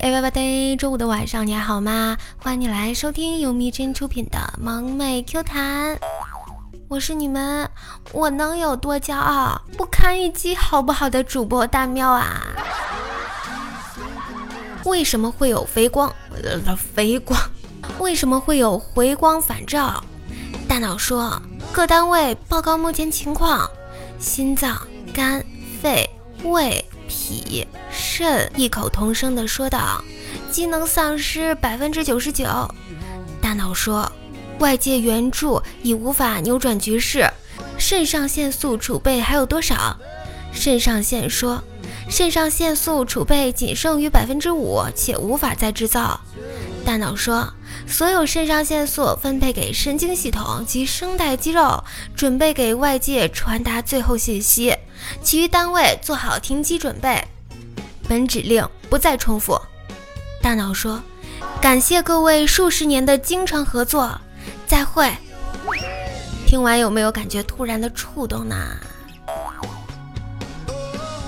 everybody，周五的晚上你还好吗？欢迎你来收听由蜜真出品的萌妹 Q 弹，我是你们我能有多骄傲，不堪一击好不好的主播大喵啊？为什么会有肥光？呃，肥光？为什么会有回光返照？大脑说，各单位报告目前情况：心脏、肝、肺、胃。脾肾异口同声地说道：“机能丧失百分之九十九。”大脑说：“外界援助已无法扭转局势。”肾上腺素储备还有多少？肾上腺说：“肾上腺素储备仅剩余百分之五，且无法再制造。”大脑说：“所有肾上腺素分配给神经系统及声带肌肉，准备给外界传达最后信息。”其余单位做好停机准备。本指令不再重复。大脑说：“感谢各位数十年的精诚合作，再会。”听完有没有感觉突然的触动呢？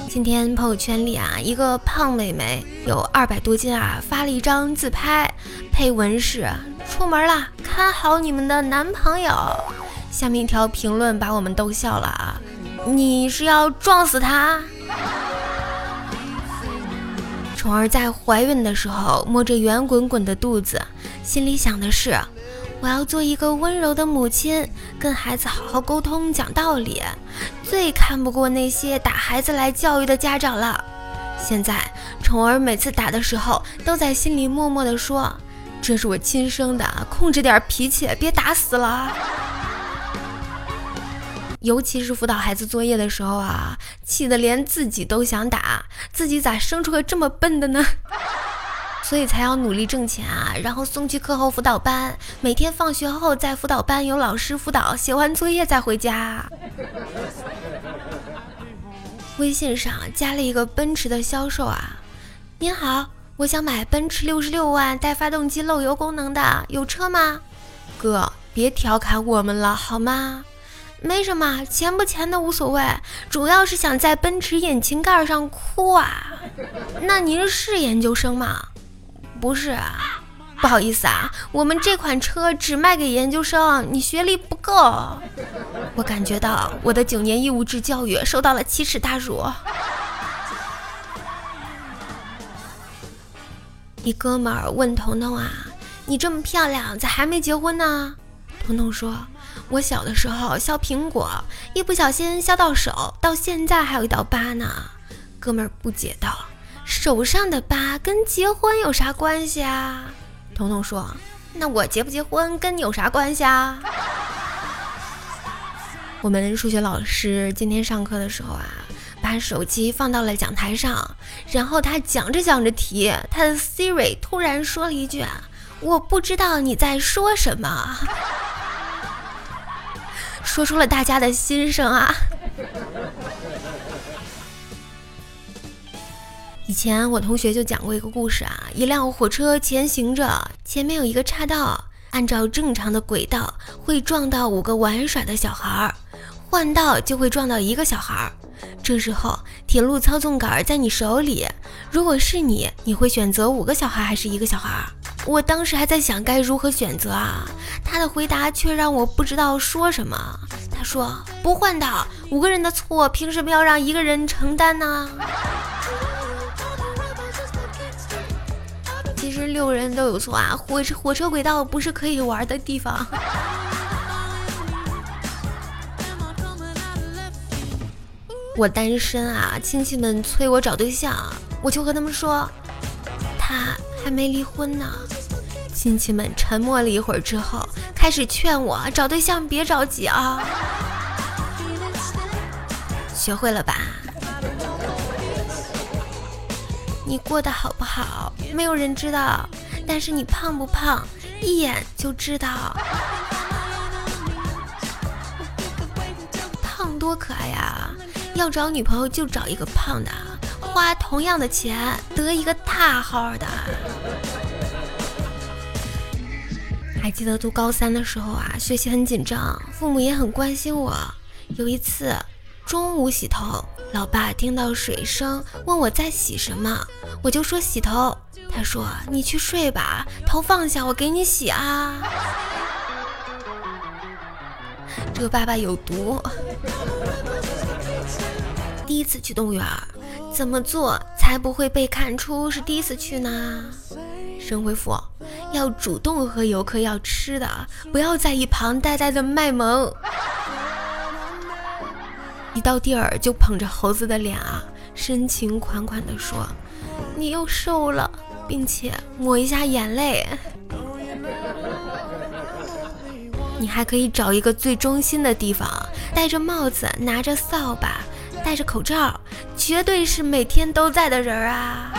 今天朋友圈里啊，一个胖妹妹有二百多斤啊，发了一张自拍，配文是：“出门了，看好你们的男朋友。”下面一条评论把我们逗笑了啊。你是要撞死他？宠儿在怀孕的时候摸着圆滚滚的肚子，心里想的是：我要做一个温柔的母亲，跟孩子好好沟通，讲道理。最看不过那些打孩子来教育的家长了。现在宠儿每次打的时候，都在心里默默的说：这是我亲生的，控制点脾气，别打死了。尤其是辅导孩子作业的时候啊，气得连自己都想打，自己咋生出个这么笨的呢？所以才要努力挣钱啊，然后送去课后辅导班，每天放学后在辅导班有老师辅导，写完作业再回家。微信上加了一个奔驰的销售啊，您好，我想买奔驰六十六万带发动机漏油功能的，有车吗？哥，别调侃我们了好吗？没什么，钱不钱的无所谓，主要是想在奔驰引擎盖上哭啊。那您是研究生吗？不是啊，不好意思啊，我们这款车只卖给研究生，你学历不够。我感觉到我的九年义务制教育受到了奇耻大辱。一哥们儿问彤彤啊，你这么漂亮，咋还没结婚呢？彤彤说。我小的时候削苹果，一不小心削到手，到现在还有一道疤呢。哥们儿不解道：“手上的疤跟结婚有啥关系啊？”彤彤说：“那我结不结婚跟你有啥关系啊？”我们数学老师今天上课的时候啊，把手机放到了讲台上，然后他讲着讲着题，他的 Siri 突然说了一句：“我不知道你在说什么。”说出了大家的心声啊！以前我同学就讲过一个故事啊，一辆火车前行着，前面有一个岔道，按照正常的轨道会撞到五个玩耍的小孩儿，换道就会撞到一个小孩儿。这时候铁路操纵杆在你手里，如果是你，你会选择五个小孩还是一个小孩？我当时还在想该如何选择啊，他的回答却让我不知道说什么。他说不换道，五个人的错，凭什么要让一个人承担呢？其实六人都有错啊，火车火车轨道不是可以玩的地方。我单身啊，亲戚们催我找对象，我就和他们说，还没离婚呢，亲戚们沉默了一会儿之后，开始劝我找对象别着急啊。学会了吧？你过得好不好，没有人知道，但是你胖不胖，一眼就知道。胖多可爱呀！要找女朋友就找一个胖的。花同样的钱得一个大号的。还记得读高三的时候啊，学习很紧张，父母也很关心我。有一次，中午洗头，老爸听到水声，问我在洗什么，我就说洗头。他说：“你去睡吧，头放下，我给你洗啊。”这个爸爸有毒。第一次去动物园，怎么做才不会被看出是第一次去呢？神回复：要主动和游客要吃的，不要在一旁呆呆的卖萌。一到地儿就捧着猴子的脸啊，深情款款地说：“你又瘦了。”并且抹一下眼泪。你还可以找一个最中心的地方，戴着帽子，拿着扫把，戴着口罩，绝对是每天都在的人啊！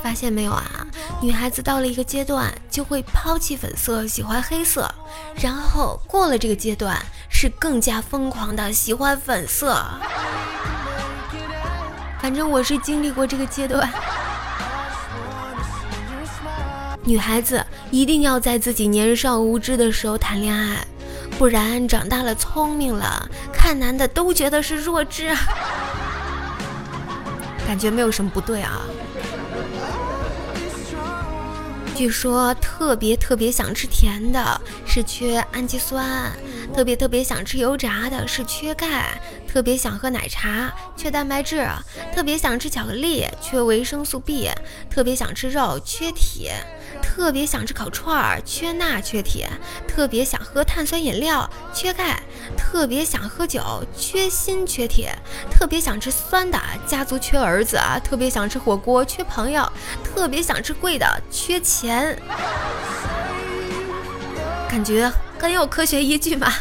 发现没有啊？女孩子到了一个阶段就会抛弃粉色，喜欢黑色，然后过了这个阶段是更加疯狂的喜欢粉色。反正我是经历过这个阶段。女孩子一定要在自己年少无知的时候谈恋爱，不然长大了聪明了，看男的都觉得是弱智。感觉没有什么不对啊。据说特别特别想吃甜的是缺氨基酸，特别特别想吃油炸的是缺钙，特别想喝奶茶缺蛋白质，特别想吃巧克力缺维生素 B，特别想吃肉缺铁。特别想吃烤串儿，缺钠缺铁；特别想喝碳酸饮料，缺钙；特别想喝酒，缺锌缺铁；特别想吃酸的，家族缺儿子；特别想吃火锅，缺朋友；特别想吃贵的，缺钱。感觉很有科学依据吗？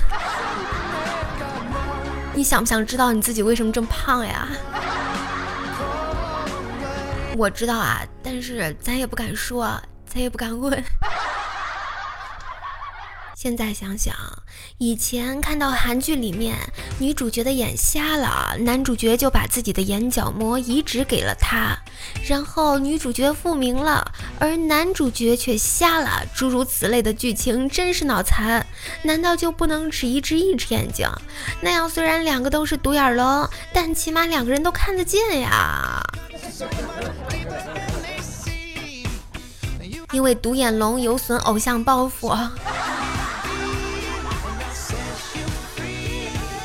你想不想知道你自己为什么这么胖呀？我知道啊，但是咱也不敢说。咱也不敢问。现在想想，以前看到韩剧里面女主角的眼瞎了，男主角就把自己的眼角膜移植给了她，然后女主角复明了，而男主角却瞎了，诸如此类的剧情真是脑残。难道就不能只移植一只眼睛？那样虽然两个都是独眼龙，但起码两个人都看得见呀。因为独眼龙有损偶像包袱。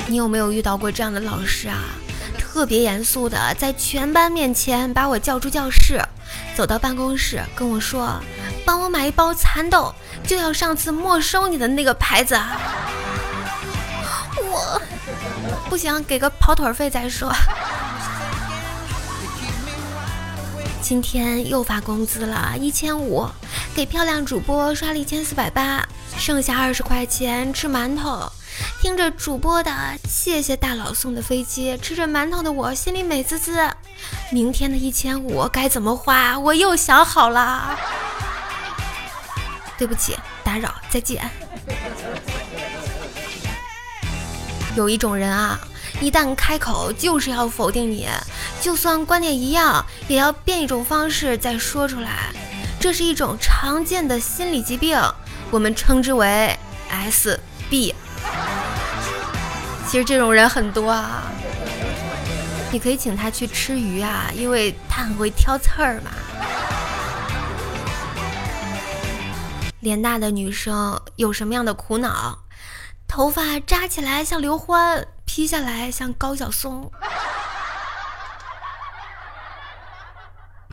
你有没有遇到过这样的老师啊？特别严肃的在全班面前把我叫出教室，走到办公室跟我说：“帮我买一包蚕豆，就要上次没收你的那个牌子。”我不行，给个跑腿费再说。今天又发工资了，一千五，给漂亮主播刷了一千四百八，剩下二十块钱吃馒头。听着主播的谢谢大佬送的飞机，吃着馒头的我心里美滋滋。明天的一千五该怎么花？我又想好了。对不起，打扰，再见。有一种人啊。一旦开口就是要否定你，就算观点一样，也要变一种方式再说出来。这是一种常见的心理疾病，我们称之为 SB。其实这种人很多啊，你可以请他去吃鱼啊，因为他很会挑刺儿嘛。脸大的女生有什么样的苦恼？头发扎起来像刘欢。披下来像高晓松。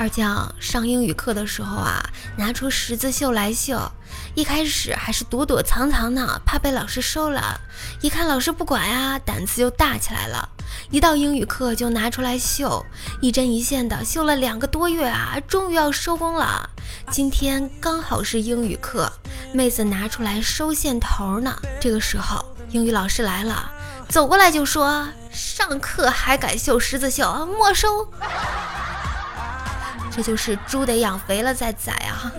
二将上英语课的时候啊，拿出十字绣来绣，一开始还是躲躲藏藏呢，怕被老师收了。一看老师不管呀，胆子就大起来了。一到英语课就拿出来绣，一针一线的绣了两个多月啊，终于要收工了。今天刚好是英语课，妹子拿出来收线头呢。这个时候，英语老师来了。走过来就说：“上课还敢绣十字绣，没收！”这就是猪得养肥了再宰啊！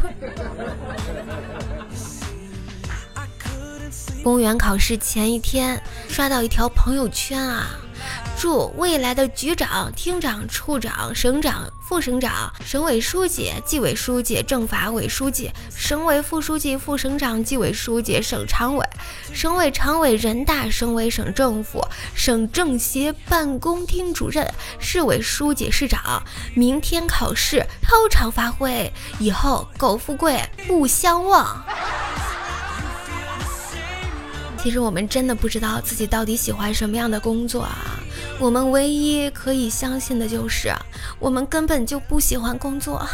公务员考试前一天，刷到一条朋友圈啊，祝未来的局长、厅长、处长、省长、副省长、省委书记、纪委书记、政法委书记、省委副书记、副省长、纪委书记、省常委、省委常委、人大、省委省政府、省政协办公厅主任、市委书记、市长，明天考试超常发挥，以后苟富贵不相忘。其实我们真的不知道自己到底喜欢什么样的工作啊！我们唯一可以相信的就是，我们根本就不喜欢工作。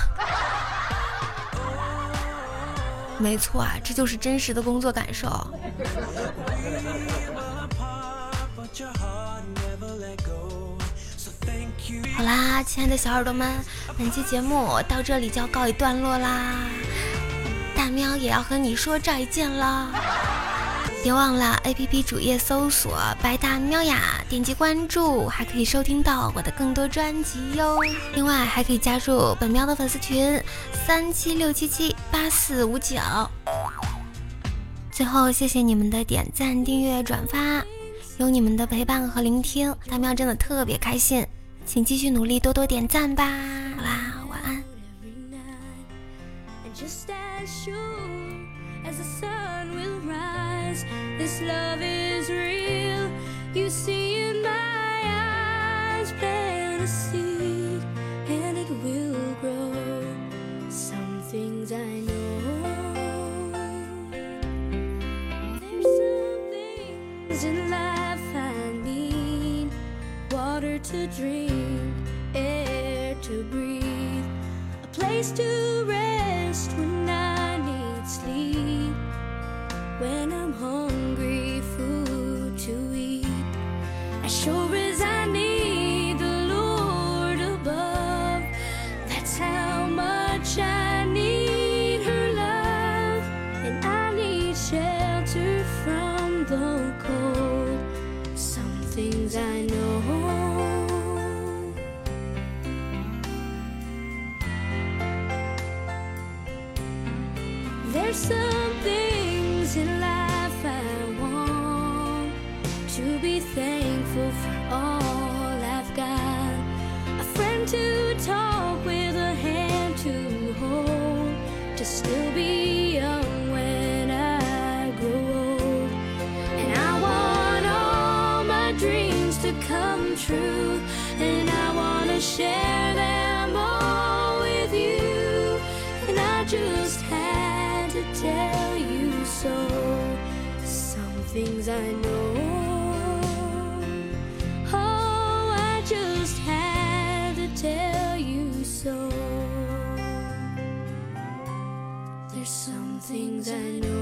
没错啊，这就是真实的工作感受。好啦，亲爱的小耳朵们，本期节目到这里就要告一段落啦，大喵也要和你说再见了。别忘了 A P P 主页搜索“白大喵呀”，点击关注，还可以收听到我的更多专辑哟。另外还可以加入本喵的粉丝群三七六七七八四五九。最后谢谢你们的点赞、订阅、转发，有你们的陪伴和聆听，大喵真的特别开心。请继续努力，多多点赞吧。好啦，晚安。This love is real. You see in my eyes, plant a seed, and it will grow. Some things I know. There's some things in life I need water to drink, air to breathe, a place to rest when sure as I need the Lord above. That's how much I need her love, and I need shelter from the cold. Some things I know. There's some true, and I wanna share them all with you. And I just had to tell you so. Some things I know. Oh, I just had to tell you so. There's some things I know.